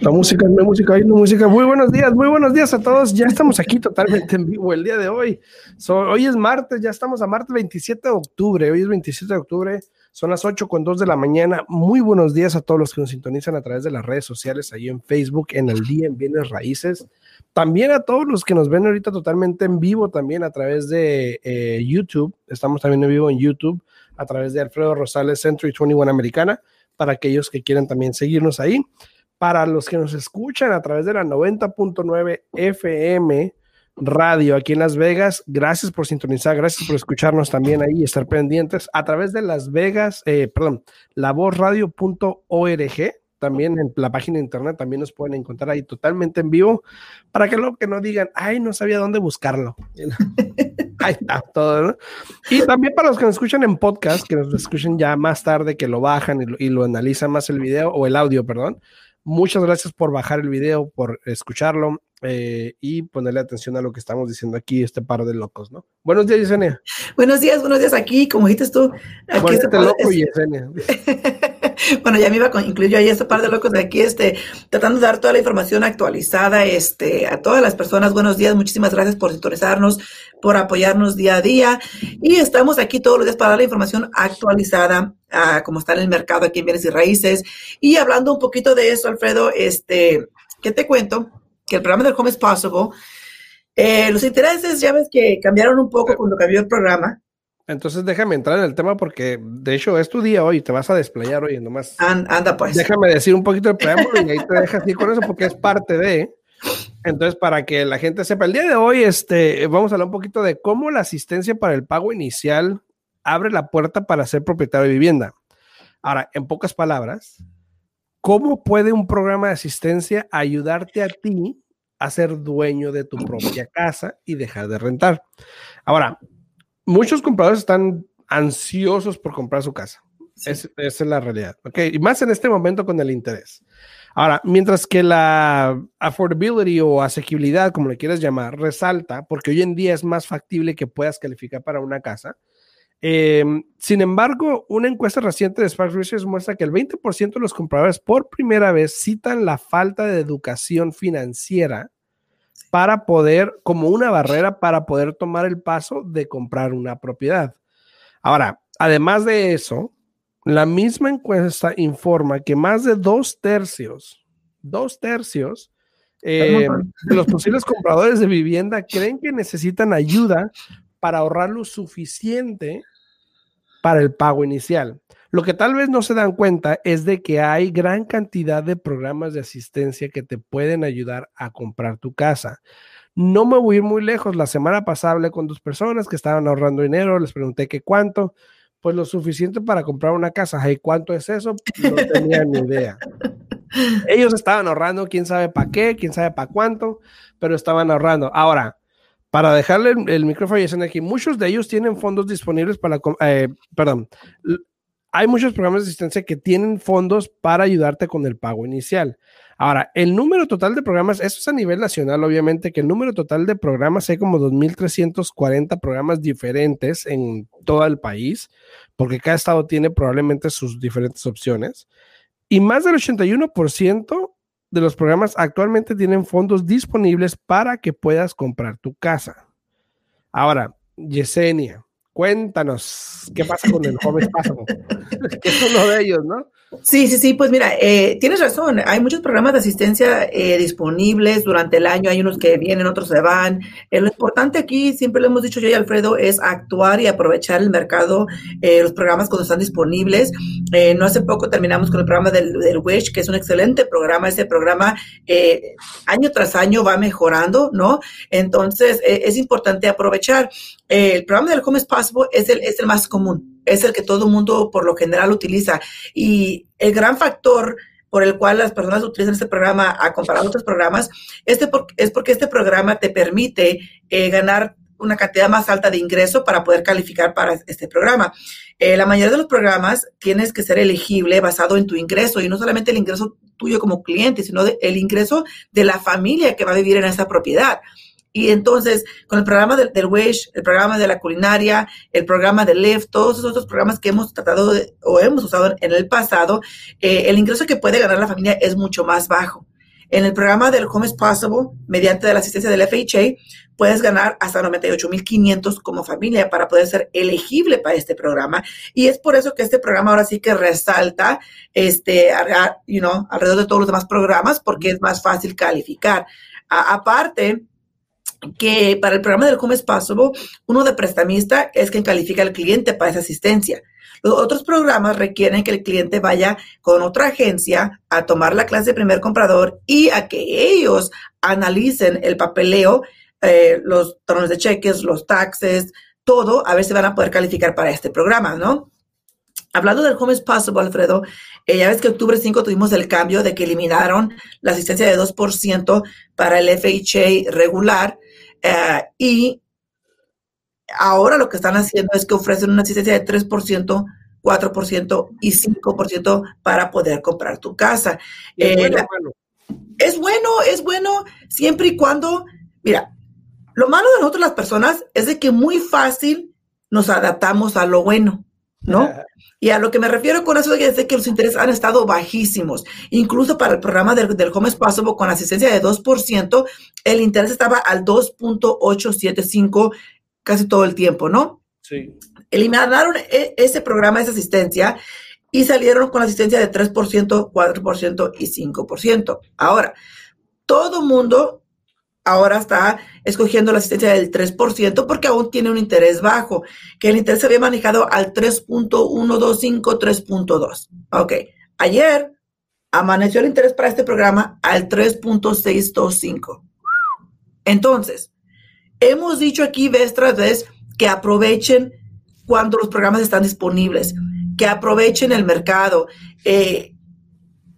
La música, la música, hay música. Muy buenos días, muy buenos días a todos. Ya estamos aquí totalmente en vivo el día de hoy. hoy es martes, ya estamos a martes 27 de octubre. Hoy es 27 de octubre, son las 8 con 2 de la mañana. Muy buenos días a todos los que nos sintonizan a través de las redes sociales, ahí en Facebook, en el día en Bienes Raíces. También a todos los que nos ven ahorita totalmente en vivo, también a través de eh, YouTube. Estamos también en vivo en YouTube, a través de Alfredo Rosales Century 21 Americana, para aquellos que quieran también seguirnos ahí para los que nos escuchan a través de la 90.9 FM radio aquí en Las Vegas, gracias por sintonizar, gracias por escucharnos también ahí y estar pendientes a través de Las Vegas, eh, perdón, lavozradio.org, también en la página de internet también nos pueden encontrar ahí totalmente en vivo para que lo que no digan, ay, no sabía dónde buscarlo. ahí está todo, ¿no? Y también para los que nos escuchan en podcast, que nos escuchen ya más tarde, que lo bajan y lo, y lo analizan más el video o el audio, perdón Muchas gracias por bajar el video, por escucharlo eh, y ponerle atención a lo que estamos diciendo aquí, este par de locos, ¿no? Buenos días, Yesenia. Buenos días, buenos días aquí, como dijiste tú. Aquí este loco, Yesenia. bueno, ya me iba a incluir yo ahí este par de locos de aquí, este, tratando de dar toda la información actualizada, este, a todas las personas. Buenos días, muchísimas gracias por sintonizarnos, por apoyarnos día a día. Y estamos aquí todos los días para dar la información actualizada a cómo está en el mercado aquí en bienes y raíces. Y hablando un poquito de eso, Alfredo, este, ¿qué te cuento? Que el programa del Home is Possible, eh, los intereses ya ves que cambiaron un poco cuando cambió el programa. Entonces déjame entrar en el tema porque de hecho es tu día hoy, te vas a desplayar hoy nomás. anda pues. Déjame decir un poquito el preámbulo y ahí te dejas ir con eso porque es parte de. Entonces, para que la gente sepa, el día de hoy este, vamos a hablar un poquito de cómo la asistencia para el pago inicial abre la puerta para ser propietario de vivienda. Ahora, en pocas palabras, ¿cómo puede un programa de asistencia ayudarte a ti a ser dueño de tu propia casa y dejar de rentar? Ahora, muchos compradores están ansiosos por comprar su casa. esa es la realidad. ¿ok? Y más en este momento con el interés. Ahora, mientras que la affordability o asequibilidad, como le quieras llamar, resalta, porque hoy en día es más factible que puedas calificar para una casa, Em, sin embargo, una encuesta reciente de Spark Research muestra que el 20% de los compradores por primera vez citan la falta de educación financiera para poder, como una barrera para poder tomar el paso de comprar una propiedad. Ahora, además de eso, la misma encuesta informa que más de dos tercios, dos tercios em, de los posibles compradores de vivienda creen que necesitan ayuda para ahorrar lo suficiente para el pago inicial. Lo que tal vez no se dan cuenta es de que hay gran cantidad de programas de asistencia que te pueden ayudar a comprar tu casa. No me voy a ir muy lejos. La semana pasada hablé con dos personas que estaban ahorrando dinero, les pregunté qué cuánto, pues lo suficiente para comprar una casa. ¿Y cuánto es eso? No tenía ni idea. Ellos estaban ahorrando, quién sabe para qué, quién sabe para cuánto, pero estaban ahorrando. Ahora, para dejarle el, micrófono a aquí, muchos de ellos tienen fondos disponibles para, eh, perdón, hay muchos programas de asistencia que tienen fondos para ayudarte con el pago inicial. Ahora, el número total de programas, eso es a nivel nacional, obviamente, que el número total de programas, hay como 2.340 programas diferentes en todo el país, porque cada estado tiene probablemente sus diferentes opciones. Y más del 81% de los programas actualmente tienen fondos disponibles para que puedas comprar tu casa. Ahora, Yesenia, cuéntanos qué pasa con el joven Pásamo, que es uno de ellos, ¿no? Sí, sí, sí, pues mira, eh, tienes razón, hay muchos programas de asistencia eh, disponibles durante el año, hay unos que vienen, otros se van. Eh, lo importante aquí, siempre lo hemos dicho yo y Alfredo, es actuar y aprovechar el mercado, los programas cuando están disponibles. no hace poco terminamos con el programa del, del Wish, que es un excelente programa, ese programa año tras año va mejorando, ¿no? Entonces, es importante aprovechar. el programa del Home is Possible es el, es el más común es el que todo el mundo por lo general utiliza. Y el gran factor por el cual las personas utilizan este programa a comparar otros programas, este es porque este programa te permite eh, ganar una cantidad más alta de ingreso para poder calificar para este programa. Eh, la mayoría de los programas tienes que ser elegible basado en tu ingreso y no solamente el ingreso tuyo como cliente, sino el ingreso de la familia que va a vivir en esa propiedad. Y entonces, con el programa del, del Wish, el programa de la culinaria, el programa de Lyft, todos esos otros programas que hemos tratado o hemos usado en el pasado, eh, el ingreso que puede ganar la familia es mucho más bajo. En el programa del Home is Possible, mediante la asistencia del FHA, puedes ganar hasta 98.500 como familia para poder ser elegible para este programa. Y es por eso que este programa ahora sí que resalta este, you know, alrededor de todos los demás programas porque es más fácil calificar. aparte, que para el programa del Home is Possible, uno de prestamista es quien califica al cliente para esa asistencia. Los otros programas requieren que el cliente vaya con otra agencia a tomar la clase de primer comprador y a que ellos analicen el papeleo, eh, los tronos de cheques, los taxes, todo, a ver si van a poder calificar para este programa, ¿no? Hablando del Home is Possible, Alfredo, eh, ya ves que octubre 5 tuvimos el cambio de que eliminaron la asistencia de 2% para el FHA regular eh, y ahora lo que están haciendo es que ofrecen una asistencia de 3%, 4% y 5% para poder comprar tu casa. Es, bueno, es bueno, es bueno, siempre y cuando, mira, lo malo de nosotros las personas es de que muy fácil nos adaptamos a lo bueno, ¿no? Y a lo que me refiero con eso es que los intereses han estado bajísimos. Incluso para el programa del, del Home Possible con asistencia de 2%, el interés estaba al 2.875 casi todo el tiempo, ¿no? Sí. Eliminaron e, ese programa, esa asistencia, y salieron con asistencia de 3%, 4% y 5%. Ahora, todo mundo ahora está escogiendo la asistencia del 3% porque aún tiene un interés bajo, que el interés se había manejado al 3.125, 3.2. Ok, ayer amaneció el interés para este programa al 3.625. Entonces, hemos dicho aquí vez tras vez que aprovechen cuando los programas están disponibles, que aprovechen el mercado. Eh,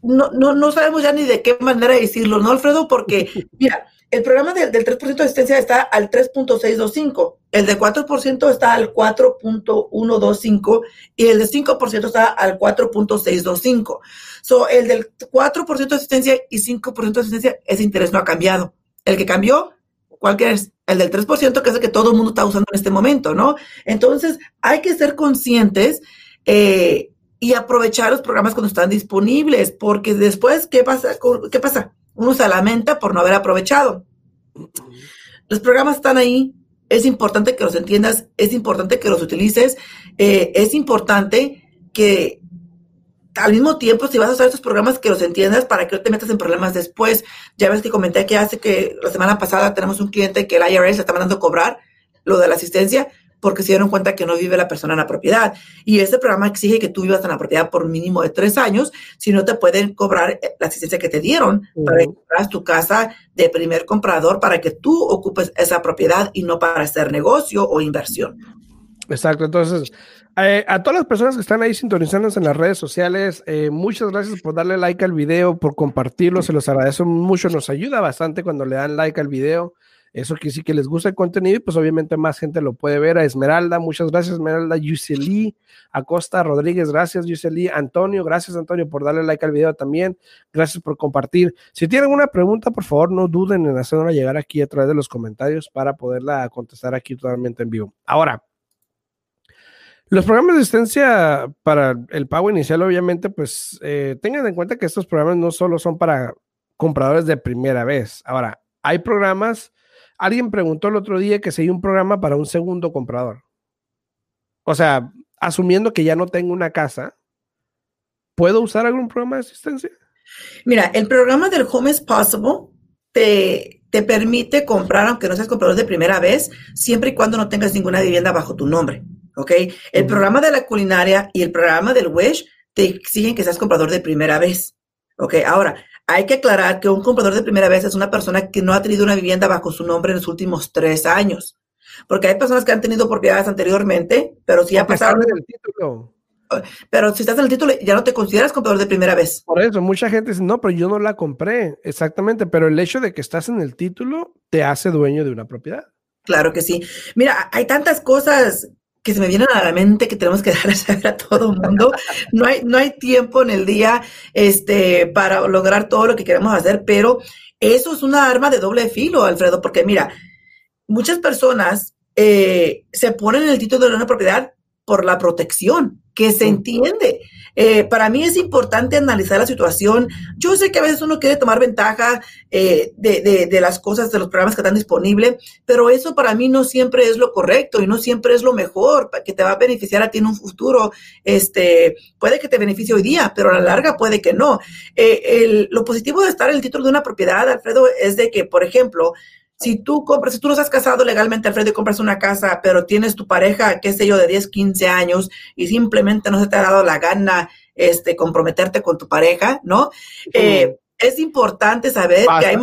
no, no, no sabemos ya ni de qué manera decirlo, ¿no, Alfredo? Porque, mira, el programa del, 3% de asistencia está al 3.625, el de 4% está al 4.125 y el de 5% está al 4.625. So, el del 4% de asistencia y 5% de asistencia, ese interés no ha cambiado. El que cambió, ¿cuál que es? El del 3%, que es el que todo el mundo está usando en este momento, ¿no? Entonces, hay que ser conscientes eh, y aprovechar los programas cuando están disponibles, porque después, ¿qué pasa? ¿Qué pasa? Uno se lamenta por no haber aprovechado. Los programas están ahí, es importante que los entiendas, es importante que los utilices, eh, es importante que al mismo tiempo, si vas a usar estos programas, que los entiendas para que no te metas en problemas después. Ya ves que comenté que hace que la semana pasada tenemos un cliente que el IRS está mandando cobrar lo de la asistencia porque se dieron cuenta que no vive la persona en la propiedad. Y este programa exige que tú vivas en la propiedad por mínimo de tres años, si no te pueden cobrar eh, la asistencia que te dieron para que compras tu casa de primer comprador para que tú ocupes esa propiedad y no para hacer negocio o inversión. Exacto, entonces, eh, a todas las personas que están ahí sintonizándonos en las redes sociales, eh, muchas gracias por darle like al video, por compartirlo, se los agradezco mucho, nos ayuda bastante cuando le dan like al video. Eso quiere decir que les gusta el contenido y pues obviamente más gente lo puede ver. A Esmeralda, muchas gracias Esmeralda, Yuseli, Acosta Rodríguez, gracias Yuseli, Antonio, gracias Antonio por darle like al video también, gracias por compartir. Si tienen una pregunta, por favor no duden en hacerla llegar aquí a través de los comentarios para poderla contestar aquí totalmente en vivo. Ahora, los programas de asistencia para el pago inicial, obviamente, pues eh, tengan en cuenta que estos programas no solo son para compradores de primera vez. Ahora, hay programas Alguien preguntó el otro día que si hay un programa para un segundo comprador. O sea, asumiendo que ya no tengo una casa, ¿puedo usar algún programa de asistencia? Mira, el programa del Home is Possible te, te permite comprar, aunque no seas comprador de primera vez, siempre y cuando no tengas ninguna vivienda bajo tu nombre. ¿Ok? El programa de la culinaria y el programa del Wish te exigen que seas comprador de primera vez. ¿Ok? Ahora, hay que aclarar que un comprador de primera vez es una persona que no ha tenido una vivienda bajo su nombre en los últimos tres años. Porque hay personas que han tenido propiedades anteriormente, pero si ya pasaron. el título. pero si estás en el título, ya no te consideras comprador de primera vez. Por eso, mucha gente dice, no, pero yo no la compré, exactamente, pero el hecho de que estás en el título te hace dueño de una propiedad. Claro que sí. Mira, hay tantas cosas que se me vienen a la mente que tenemos que dar a saber a todo el mundo. No hay, no hay tiempo en el día este, para lograr todo lo que queremos hacer, pero eso es una arma de doble filo, Alfredo, porque mira, muchas personas eh, se ponen en el título de una propiedad por la protección, que se entiende. Eh, para mí es importante analizar la situación. Yo sé que a veces uno quiere tomar ventaja eh, de, las cosas, de los programas que están disponibles, pero eso para mí no siempre es lo correcto y no siempre es lo mejor, que te va a beneficiar a ti en un futuro. Este, puede que te beneficie hoy día, pero a la larga puede que no. Eh, lo positivo de estar en el título de una propiedad, Alfredo, es de que, por ejemplo, si tú compras, si tú no estás casado legalmente, Alfredo, y compras una casa, pero tienes tu pareja, qué sé yo, de 10, 15 años y simplemente no se te ha dado la gana este, comprometerte con tu pareja, ¿no? Eh, es importante saber que hay,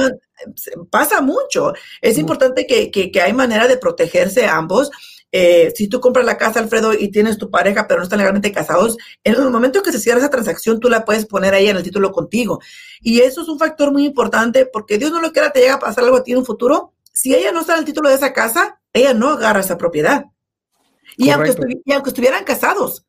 pasa mucho, es importante que, que, hay manera de protegerse ambos. Eh, si tú compras la casa, Alfredo, y tienes tu pareja, pero no están legalmente casados, en el momento que se cierra esa transacción, tú la puedes poner ahí en el título contigo. Y eso es un factor muy importante porque Dios no lo quiera, te llega a pasar algo a ti en un futuro. Si ella no está en el título de esa casa, ella no agarra esa propiedad. Y aunque, y aunque, estuvieran casados,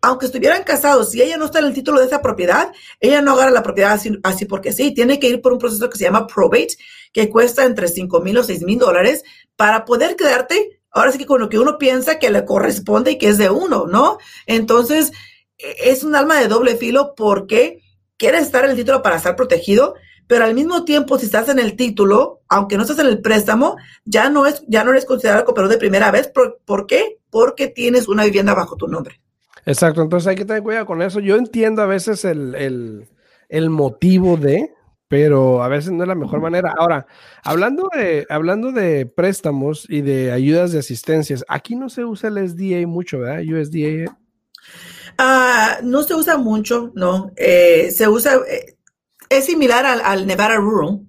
aunque estuvieran casados, si ella no está en el título de esa propiedad, ella no agarra la propiedad así, así porque sí, tiene que ir por un proceso que se llama probate, que cuesta entre 5 mil o 6 mil dólares para poder quedarte ahora sí que con lo que uno piensa que le corresponde y que es de uno, ¿no? Entonces, e, es un alma de doble filo porque quieres estar en el título para estar protegido, pero al mismo tiempo, si estás en el título, aunque no estás en el préstamo, ya no, es, ya no eres considerado comprador de primera vez. ¿Por, qué? Porque tienes una vivienda bajo tu nombre. Exacto, entonces hay que tener cuidado con eso. Yo entiendo a veces el, el motivo de, pero a veces no es la mejor manera. Ahora, hablando de, hablando de préstamos y de ayudas de asistencias, aquí no se usa el SDA mucho, ¿verdad? USDA. Ah, no se usa mucho, no. Eh, se usa, eh, es similar al, Nevada Rural.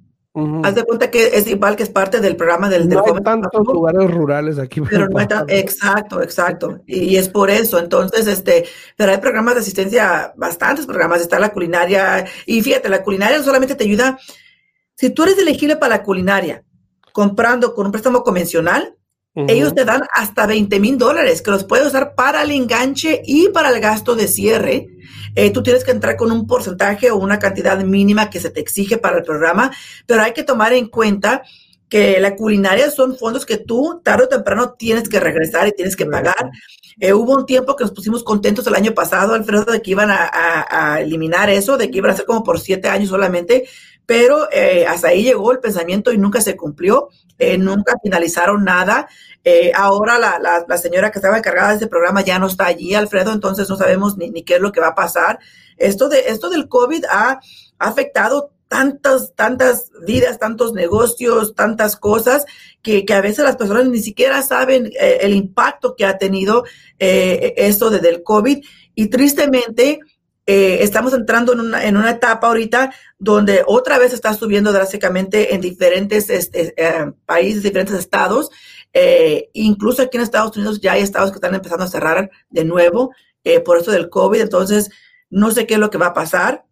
Haz de cuenta que es igual que es parte del programa del... No hay tantos lugares rurales aquí. Pero no hay exacto, exacto. Y, es por eso. Entonces, este, pero hay programas de asistencia, bastantes programas. Está la culinaria. Y fíjate, la culinaria solamente te ayuda. Si tú eres elegible para la culinaria, comprando con un préstamo convencional, ellos te dan hasta 20 mil dólares que los puedes usar para el enganche y para el gasto de cierre. Eh, tú tienes que entrar con un porcentaje o una cantidad mínima que se te exige para el programa, pero hay que tomar en cuenta que la culinaria son fondos que tú tarde o temprano tienes que regresar y tienes que pagar. Eh, hubo un tiempo que nos pusimos contentos el año pasado, Alfredo, de que iban a, eliminar eso, de que iban a ser como por siete años solamente, pero eh, hasta ahí llegó el pensamiento y nunca se cumplió, nunca finalizaron nada. Eh, ahora la, la, señora que estaba encargada de este programa ya no está allí, Alfredo, entonces no sabemos ni, ni qué es lo que va a pasar. Esto, de, esto del COVID ha, afectado tantas, tantas vidas, tantos negocios, tantas cosas, que, que, a veces las personas ni siquiera saben eh, el impacto que ha tenido eh, esto desde el COVID. Y tristemente, estamos entrando en una, en una, etapa ahorita donde otra vez está subiendo drásticamente en diferentes este, países, diferentes estados. Eh, incluso aquí en Estados Unidos ya hay estados que están empezando a cerrar de nuevo eh, por esto del COVID. Entonces, no sé qué es lo que va a pasar.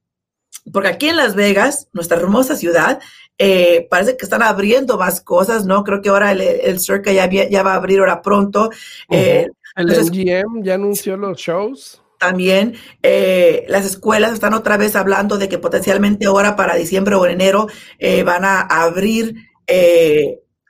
Porque aquí en Las Vegas, nuestra hermosa ciudad, eh, parece que están abriendo más cosas, ¿no? Creo que ahora el, el Circa ya, ya va a abrir ahora pronto. el MGM ya anunció los shows. También las escuelas están otra vez hablando de que potencialmente ahora para diciembre o enero van a abrir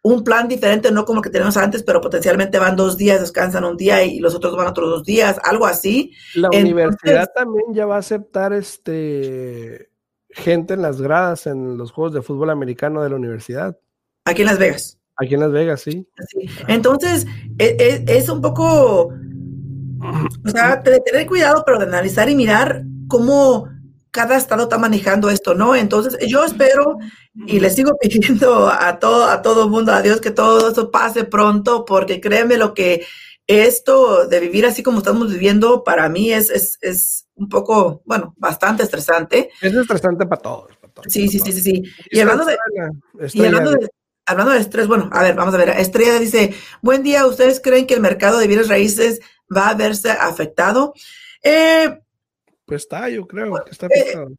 un plan diferente, no como el que tenemos antes, pero potencialmente van dos días, descansan un día y los otros van otros dos días, algo así. La universidad también ya va a aceptar este gente en las gradas en los juegos de fútbol americano de la universidad. Aquí en Las Vegas. Aquí en Las Vegas, sí. Entonces, es, e, es, un poco, o sea, de tener cuidado, pero de analizar y mirar cómo cada estado está manejando esto, ¿no? Entonces, yo espero y le sigo pidiendo a todo, a todo mundo, a Dios, que todo eso pase pronto, porque créeme lo que esto de vivir así como estamos viviendo, para mí es, es, es un poco, bueno, bastante estresante. Es estresante para todos. sí, sí, sí, sí, sí. Y, hablando de, y hablando de, hablando de estrés, bueno, a ver, vamos a ver. Estrella dice, buen día, ¿ustedes creen que el mercado de bienes raíces va a verse afectado? Eh, pues está, yo creo que está afectado.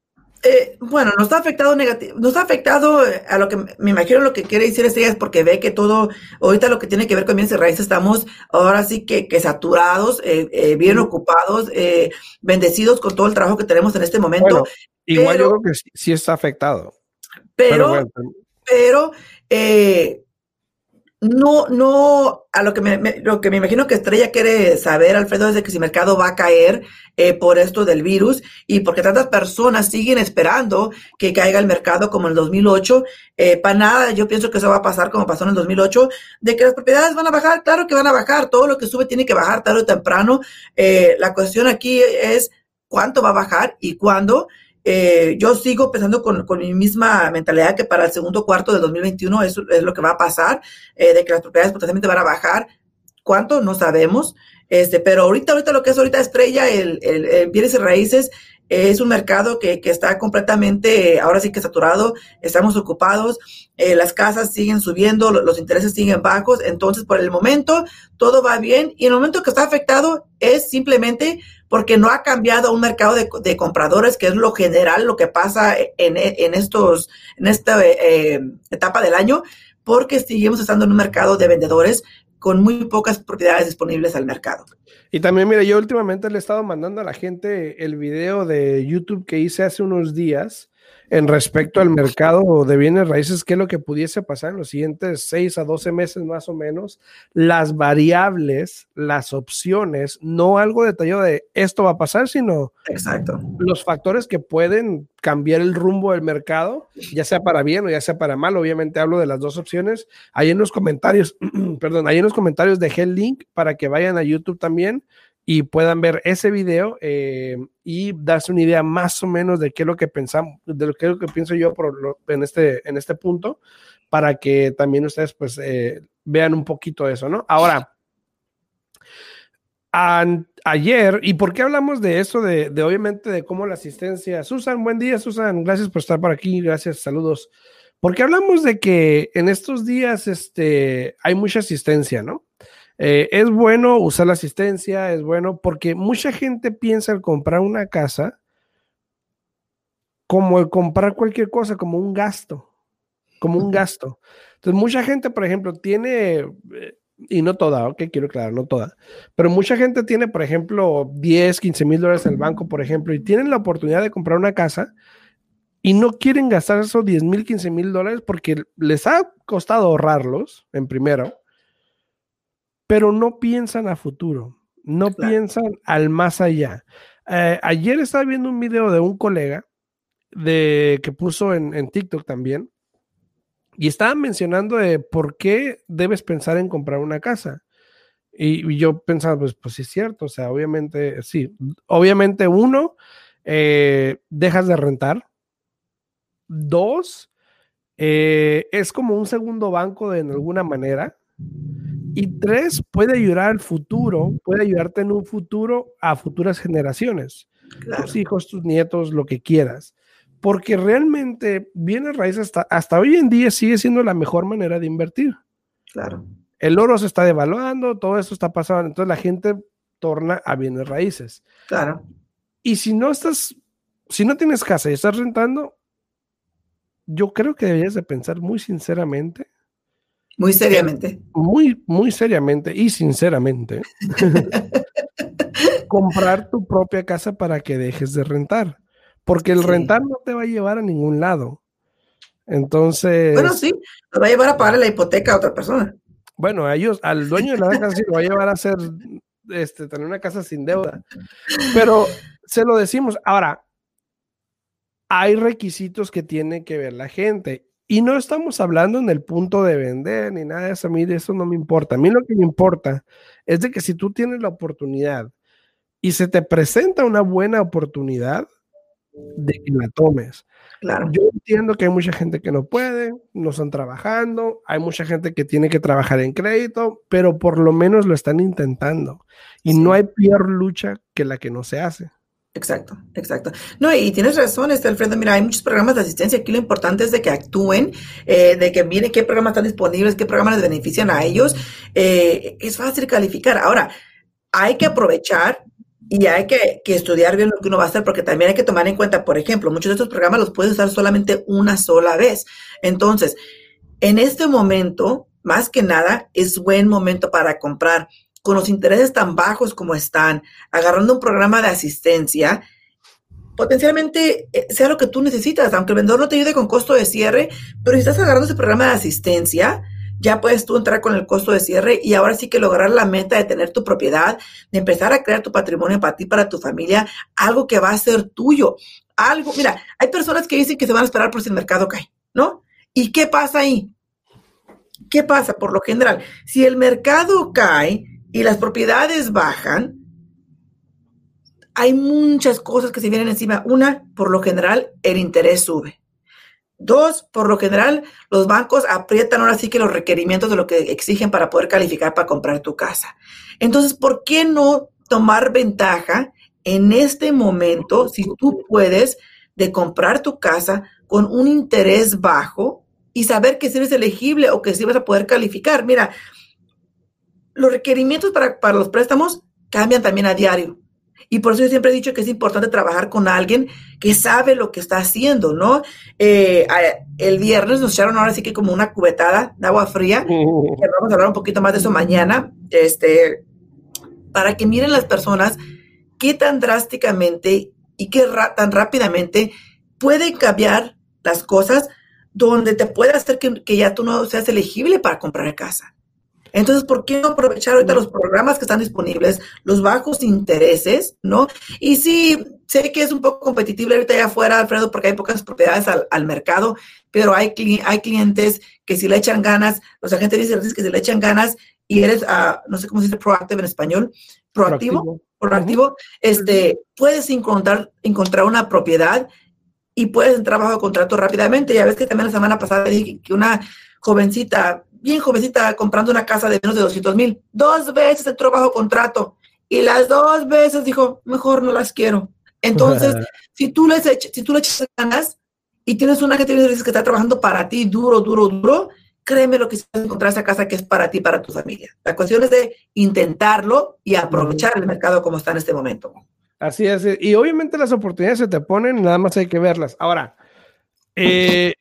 Eh, bueno, nos ha afectado negativo, nos ha afectado a lo que me imagino lo que quiere decir Estrella es porque ve que todo, ahorita lo que tiene que ver con bienes y raíces, estamos ahora sí que, que saturados, eh, bien ocupados, bendecidos con todo el trabajo que tenemos en este momento. igual yo creo que sí, está afectado. Pero, pero, no, no, a lo que me, lo que me imagino que Estrella quiere saber, Alfredo, es de que si el mercado va a caer eh, por esto del virus y porque tantas personas siguen esperando que caiga el mercado como en el 2008. Eh, para nada, yo pienso que eso va a pasar como pasó en el 2008, de que las propiedades van a bajar, claro que van a bajar, todo lo que sube tiene que bajar tarde o temprano. Eh, la cuestión aquí es cuánto va a bajar y cuándo. Eh, yo sigo pensando con, mi misma mentalidad que para el segundo cuarto del 2021 eso es lo que va a pasar, eh, de que las propiedades potencialmente van a bajar. ¿Cuánto? No sabemos. Este, pero ahorita, ahorita lo que es ahorita estrella, el, el, el bienes y raíces, es un mercado que, que, está completamente, ahora sí que saturado, estamos ocupados, eh, las casas siguen subiendo, los intereses siguen bajos, entonces por el momento todo va bien y el momento que está afectado es simplemente porque no ha cambiado un mercado de, de compradores, que es lo general, lo que pasa en, en estos, en esta eh, etapa del año, porque seguimos estando en un mercado de vendedores con muy pocas propiedades disponibles al mercado. Y también, mire, yo últimamente le he estado mandando a la gente el video de YouTube que hice hace unos días en respecto al mercado de bienes raíces, qué es lo que pudiese pasar en los siguientes 6 a 12 meses más o menos, las variables, las opciones, no algo detallado de esto va a pasar, sino Exacto. los factores que pueden cambiar el rumbo del mercado, ya sea para bien o ya sea para mal. Obviamente hablo de las dos opciones. Ahí en los comentarios, perdón, ahí en los comentarios dejé el link para que vayan a YouTube también y puedan ver ese video eh, y darse una idea más o menos de qué es lo que pensamos, de lo que, es lo que pienso yo por en, este, en este punto, para que también ustedes pues eh, vean un poquito eso, ¿no? Ahora, ayer, ¿y por qué hablamos de eso? De, de, obviamente de cómo la asistencia. Susan, buen día, Susan, gracias por estar por aquí, gracias, saludos. Porque hablamos de que en estos días este, hay mucha asistencia, ¿no? Eh, es bueno usar la asistencia, es bueno porque mucha gente piensa el comprar una casa como el comprar cualquier cosa, como un gasto, como un gasto. Entonces, mucha gente, por ejemplo, tiene, eh, y no toda, ok, quiero aclarar, no toda, pero mucha gente tiene, por ejemplo, 10, 15 mil dólares en el banco, por ejemplo, y tienen la oportunidad de comprar una casa y no quieren gastar esos 10 mil, 15 mil dólares porque les ha costado ahorrarlos en primero pero no piensan a futuro, no piensan al más allá. Eh, ayer estaba viendo un video de un colega de, que puso en, TikTok también y estaba mencionando de por qué debes pensar en comprar una casa. Y, yo pensaba, pues, pues sí es cierto, o sea, obviamente, sí, obviamente uno, eh, dejas de rentar. Dos, eh, es como un segundo banco de en alguna manera. Y tres, puede ayudar al futuro, puede ayudarte en un futuro a futuras generaciones, tus hijos, tus nietos, lo que quieras. Porque realmente bienes raíces hasta, hasta hoy en día sigue siendo la mejor manera de invertir. Claro. El oro se está devaluando, todo esto está pasando, entonces la gente torna a bienes raíces. Claro. Y si no estás, si no tienes casa y estás rentando, yo creo que deberías de pensar muy sinceramente muy seriamente. Muy, muy seriamente y sinceramente. comprar tu propia casa para que dejes de rentar. Porque el rentar no te va a llevar a ningún lado. Entonces. Bueno, sí, te va a llevar a pagar la hipoteca a otra persona. Bueno, a ellos, al dueño de la casa sí lo va a llevar a hacer, este, tener una casa sin deuda. Pero se lo decimos. Ahora, hay requisitos que tiene que ver la gente y no estamos hablando en el punto de vender ni nada de eso. A mí de eso no me importa. A mí lo que me importa es de que si tú tienes la oportunidad y se te presenta una buena oportunidad, de que la tomes. Claro. Yo entiendo que hay mucha gente que no puede, no están trabajando, hay mucha gente que tiene que trabajar en crédito, pero por lo menos lo están intentando. Y no hay peor lucha que la que no se hace. Exacto, exacto. No, y tienes razón, este Alfredo. Mira, hay muchos programas de asistencia. Aquí lo importante es de que actúen, eh, de que miren qué programas están disponibles, qué programas les benefician a ellos. Eh, es fácil calificar. Ahora, hay que aprovechar Y hay que, que, estudiar bien lo que uno va a hacer, porque también hay que tomar en cuenta, por ejemplo, muchos de estos programas los puedes usar solamente una sola vez. Entonces, en este momento, más que nada, es buen momento para comprar con los intereses tan bajos como están, agarrando un programa de asistencia, potencialmente eh, sea lo que tú necesitas, aunque el vendedor no te ayude con costo de cierre, pero si estás agarrando ese programa de asistencia, ya puedes tú entrar con el costo de cierre y ahora sí que lograr la meta de tener tu propiedad, de empezar a crear tu patrimonio para ti, para tu familia, algo que va a ser tuyo. Algo, mira, hay personas que dicen que se van a esperar por si el mercado cae, ¿no? ¿Y qué pasa ahí? ¿Qué pasa? Por lo general, si el mercado cae, y las propiedades bajan, hay muchas cosas que se vienen encima. Una, por lo general, el interés sube. Dos, por lo general, los bancos aprietan ahora sí que los requerimientos de lo que exigen para poder calificar para comprar tu casa. Entonces, ¿por qué no tomar ventaja en este momento, si tú puedes, de comprar tu casa con un interés bajo y saber que si eres elegible o que si vas a poder calificar? Mira, los requerimientos para, para los préstamos cambian también a diario. Y por eso yo siempre he dicho que es importante trabajar con alguien que sabe lo que está haciendo, ¿no? Eh, el viernes nos echaron ahora sí que como una cubetada de agua fría. vamos a hablar un poquito más de eso mañana, este, para que miren las personas qué tan drásticamente y qué tan rápidamente pueden cambiar las cosas donde te puede hacer que, que ya tú no seas elegible para comprar casa. Entonces, ¿por qué no aprovechar ahorita los programas que están disponibles, los bajos intereses, ¿no? Y sí, sé que es un poco competitivo ahorita allá afuera, Alfredo, porque hay pocas propiedades al, mercado, pero hay, hay clientes que si le echan ganas, los agentes dicen que si le echan ganas y eres, uh, no sé cómo se dice proactive en español, proactivo, proactivo, este, puedes encontrar, encontrar una propiedad y puedes entrar bajo contrato rápidamente. Ya ves que también la semana pasada dije que una jovencita bien jovencita comprando una casa de menos de 200 mil. Dos veces entró bajo contrato y las dos veces dijo, mejor no las quiero. Entonces, si tú le si tú le echas ganas y tienes una gente que está trabajando para ti duro, duro, duro, créeme lo que se encontrar esa casa que es para ti, para tu familia. La cuestión es de intentarlo y aprovechar el mercado como está en este momento. Así es. Y obviamente las oportunidades se te ponen, nada más hay que verlas. Ahora, eh,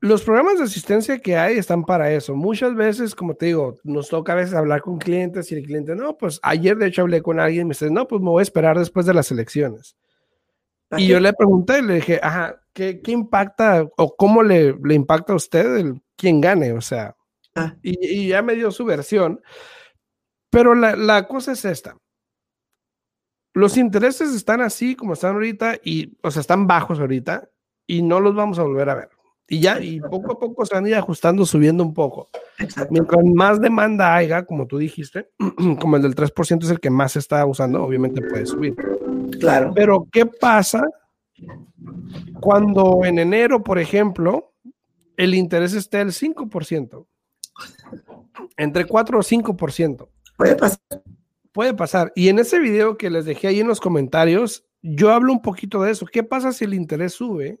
los programas de asistencia que hay están para eso. Muchas veces, como te digo, nos toca a veces hablar con clientes y el cliente, no, pues ayer de hecho hablé con alguien y me dice, no, pues me voy a esperar después de las elecciones. Y yo le pregunté, le dije, ajá, ¿qué, qué impacta o cómo le, le, impacta a usted el quien gane? O sea, ah. y, y, ya me dio su versión. Pero la, la cosa es esta. Los intereses están así como están ahorita y, o sea, están bajos ahorita y no los vamos a volver a ver. Y ya, y poco a poco se van a ir ajustando, subiendo un poco. Mientras más demanda haya, como tú dijiste, como el del 3% es el que más se está usando, obviamente puede subir. Claro. Pero, ¿qué pasa cuando en enero, por ejemplo, el interés esté al 5%? Entre 4 o 5%. Puede pasar. Puede pasar. Y en ese video que les dejé ahí en los comentarios, yo hablo un poquito de eso. ¿Qué pasa si el interés sube?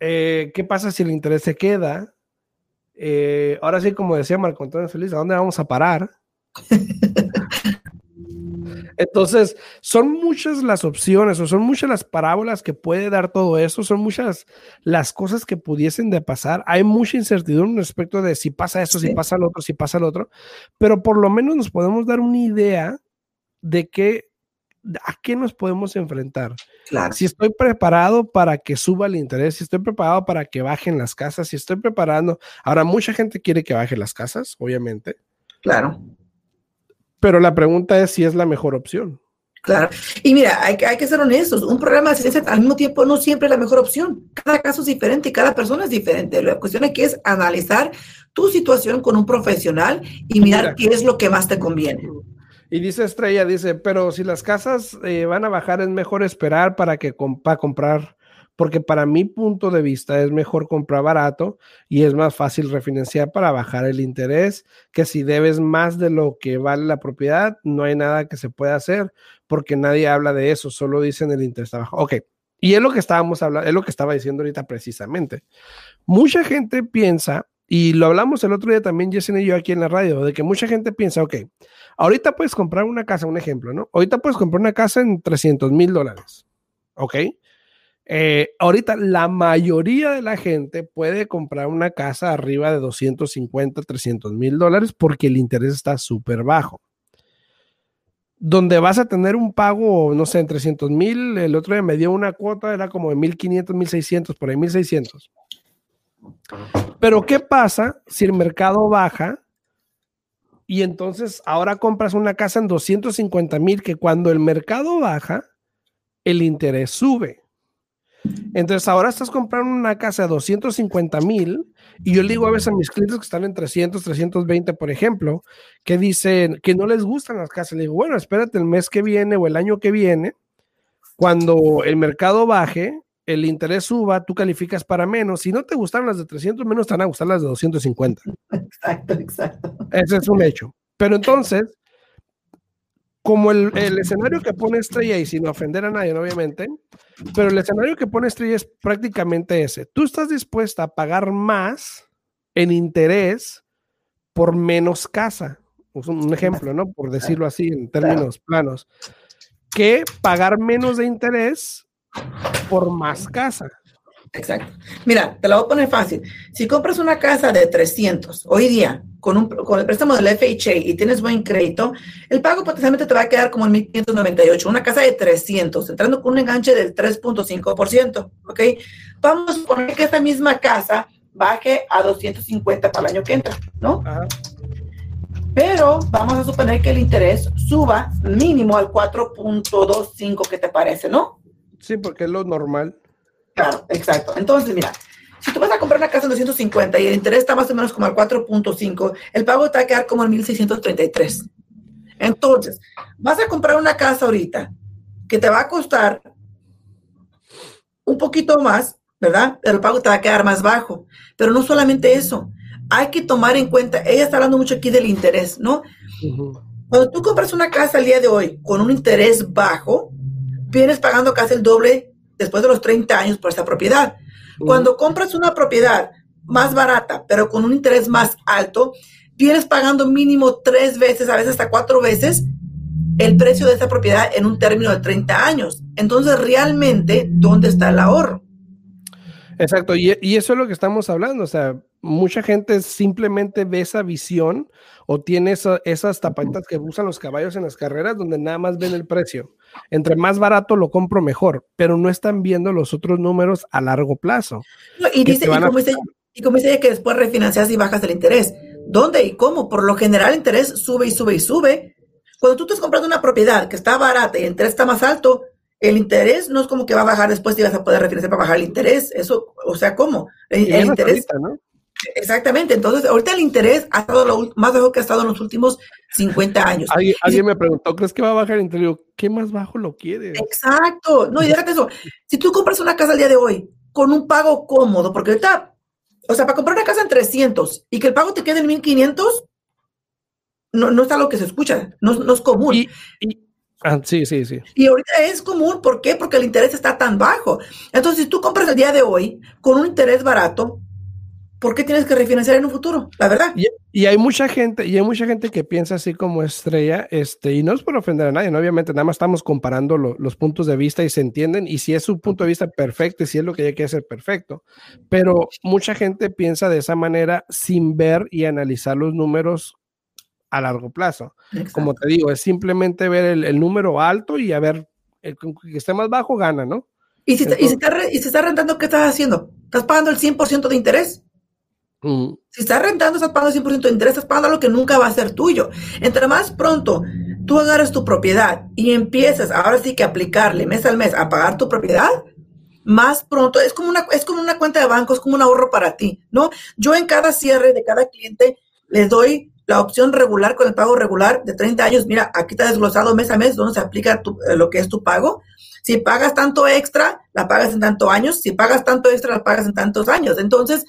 Eh, ¿qué pasa si el interés se queda? Eh, ahora sí, como decía Marco Antonio Feliz, ¿a dónde vamos a parar? Entonces, son muchas las opciones o son muchas las parábolas que puede dar todo eso, son muchas las cosas que pudiesen de pasar. Hay mucha incertidumbre respecto de si pasa eso, si pasa lo otro, si pasa lo otro, pero por lo menos nos podemos dar una idea de qué ¿a qué nos podemos enfrentar? Si estoy preparado para que suba el interés, si estoy preparado para que bajen las casas, si estoy preparando. Ahora, mucha gente quiere que bajen las casas, obviamente. Claro. Pero la pregunta es si es la mejor opción. Claro. Y mira, hay, hay, que ser honestos. Un programa de asistencia al mismo tiempo no siempre es la mejor opción. Cada caso es diferente y cada persona es diferente. La cuestión aquí es analizar tu situación con un profesional y mirar qué es lo que más te conviene. Y dice Estrella, dice, pero si las casas eh, van a bajar, es mejor esperar para que para comprar, porque para mi punto de vista es mejor comprar barato y es más fácil refinanciar para bajar el interés, que si debes más de lo que vale la propiedad, no hay nada que se pueda hacer, porque nadie habla de eso, solo dicen el interés está bajo. Ok, y es lo que estábamos hablando, es lo que estaba diciendo ahorita precisamente. Mucha gente piensa Y lo hablamos el otro día también, Jason y yo aquí en la radio, de que mucha gente piensa, ok, ahorita puedes comprar una casa, un ejemplo, ¿no? Ahorita puedes comprar una casa en 300 mil dólares, ¿ok? Eh, ahorita la mayoría de la gente puede comprar una casa arriba de 250, 300 mil dólares porque el interés está súper bajo. Donde vas a tener un pago, no sé, en 300 mil, el otro día me dio una cuota, era como de 1500, 1600, por ahí 1600. Pero ¿qué pasa si el mercado baja y entonces ahora compras una casa en 250 mil que cuando el mercado baja, el interés sube? Entonces ahora estás comprando una casa de 250 mil y yo le digo a veces a mis clientes que están en 300, 320, por ejemplo, que dicen que no les gustan las casas. Le digo, bueno, espérate el mes que viene o el año que viene, cuando el mercado baje, el interés suba, tú calificas para menos. Si no te gustaron las de 300, menos te van a gustar las de 250. Exacto, exacto. Ese es un hecho. Pero entonces, como el, el, escenario que pone Estrella, y sin ofender a nadie, obviamente, pero el escenario que pone Estrella es prácticamente ese. Tú estás dispuesta a pagar más en interés por menos casa. Un ejemplo, ¿no? Por decirlo así, en términos planos. Que pagar menos de interés por más casa. Exacto. Mira, te la voy a poner fácil. Si compras una casa de 300 hoy día con, un, con el préstamo del FHA y tienes buen crédito, el pago potencialmente te va a quedar como en 1598. Una casa de 300, entrando con un enganche del 3.5%. ¿Ok? Vamos a poner que esta misma casa baje a 250 para el año que entra, ¿no? Ajá. Pero vamos a suponer que el interés suba mínimo al 4.25, ¿qué te parece, no? Sí, porque es lo normal. Claro, exacto. Entonces, mira, si tú vas a comprar una casa en 250 y el interés está más o menos como al 4.5, el pago te va a quedar como en 1633. Entonces, vas a comprar una casa ahorita que te va a costar un poquito más, ¿verdad? Pero el pago te va a quedar más bajo. Pero no solamente eso, hay que tomar en cuenta, ella está hablando mucho aquí del interés, ¿no? Uh -huh. Cuando tú compras una casa al día de hoy con un interés bajo, vienes pagando casi el doble después de los 30 años por esa propiedad. Cuando compras una propiedad más barata, pero con un interés más alto, vienes pagando mínimo tres veces, a veces hasta cuatro veces, el precio de esa propiedad en un término de 30 años. Entonces, realmente, ¿dónde está el ahorro? Exacto, y, y, eso es lo que estamos hablando, o sea, mucha gente simplemente ve esa visión o tiene esa, esas tapaditas que usan los caballos en las carreras donde nada más ven el precio. Entre más barato lo compro mejor, pero no están viendo los otros números a largo plazo. No, y, dice, y, como dice, y como dice que después refinancias y bajas el interés. ¿Dónde y cómo? Por lo general el interés sube y sube y sube. Cuando tú estás comprando una propiedad que está barata y el interés está más alto, el interés no es como que va a bajar después y vas a poder refinanciar para bajar el interés. Eso, o sea, ¿cómo? El, el interés. Ahorita, ¿no? Exactamente. Entonces, ahorita el interés ha estado lo más bajo que ha estado en los últimos 50 años. Alguien, alguien me preguntó, ¿crees que va a bajar el interés? ¿Qué más bajo lo quieres? Exacto. No, y déjate eso. Si tú compras una casa el día de hoy con un pago cómodo, porque ahorita, o sea, para comprar una casa en 300 y que el pago te quede en 1500, no, no es algo que se escucha, no, no es común. Y, y, ah, sí, sí, sí. Y ahorita es común, ¿por qué? Porque el interés está tan bajo. Entonces, si tú compras el día de hoy con un interés barato, ¿por qué tienes que refinanciar en un futuro? La verdad. Y, y, hay mucha gente, y hay mucha gente que piensa así como estrella, este, y no es por ofender a nadie, ¿no? obviamente, nada más estamos comparando lo, los puntos de vista y se entienden, y si es su punto de vista perfecto, y si es lo que ella quiere hacer perfecto, pero mucha gente piensa de esa manera sin ver y analizar los números a largo plazo. Exacto. Como te digo, es simplemente ver el, el número alto y a ver, el que esté más bajo gana, ¿no? ¿Y si, Entonces, y, si está, y si está rentando, qué estás haciendo? ¿Estás pagando el 100% de interés? Si estás rentando, estás pagando 100% de interés, pagando lo que nunca va a ser tuyo. Entre más pronto tú agarras tu propiedad y empiezas ahora sí que aplicarle mes al mes a pagar tu propiedad, más pronto es como una, es como una cuenta de banco, es como un ahorro para ti, ¿no? Yo en cada cierre de cada cliente les doy la opción regular con el pago regular de 30 años. Mira, aquí está desglosado mes a mes donde se aplica tu, lo que es tu pago. Si pagas tanto extra, la pagas en tantos años. Si pagas tanto extra, la pagas en tantos años. Entonces,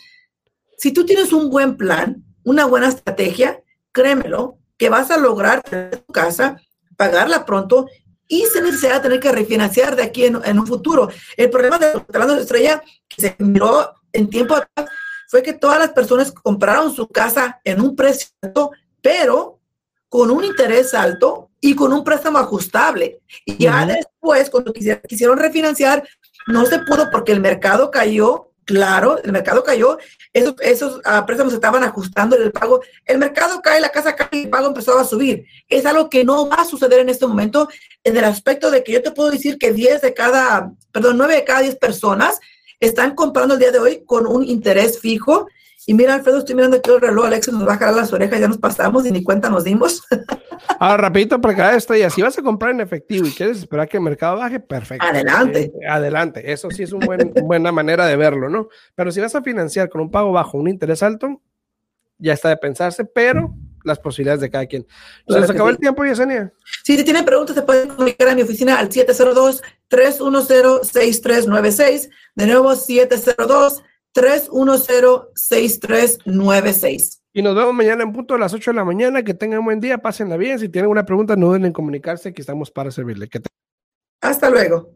si tú tienes un buen plan, una buena estrategia, créemelo, que vas a lograr tener tu casa, pagarla pronto y sin necesidad de tener que refinanciar de aquí en, en un futuro. El problema de hablando de estrella, que se miró en tiempo atrás, fue que todas las personas compraron su casa en un precio alto, pero con un interés alto y con un préstamo ajustable. Y ya después, cuando quisieron refinanciar, no se pudo porque el mercado cayó Claro, el mercado cayó, esos, esos uh, préstamos estaban ajustando el pago, el mercado cae, la casa cae y el pago empezó a subir. Es algo que no va a suceder en este momento en el aspecto de que yo te puedo decir que 10 de cada, perdón, 9 de cada 10 personas están comprando el día de hoy con un interés fijo y mira, Alfredo, estoy mirando aquí el reloj, Alex nos va a jalar las orejas, ya nos pasamos y ni cuenta nos dimos. Ahora, rapidito, para cada esto, y así vas a comprar en efectivo y quieres esperar que el mercado baje, perfecto. Adelante. Eh, adelante, eso sí es una buen, buena manera de verlo, ¿no? Pero si vas a financiar con un pago bajo, un interés alto, ya está de pensarse, pero las posibilidades de cada quien. ¿Se nos acabó el tiempo, Yesenia? Si tienen preguntas, se pueden comunicar a mi oficina al 702-310-6396. De nuevo, 702 310-6396. Y nos vemos mañana en punto a las 8 de la mañana. Que tengan buen día, pásenla bien. Si tienen una pregunta, no duden en comunicarse, que estamos para servirle. Hasta luego.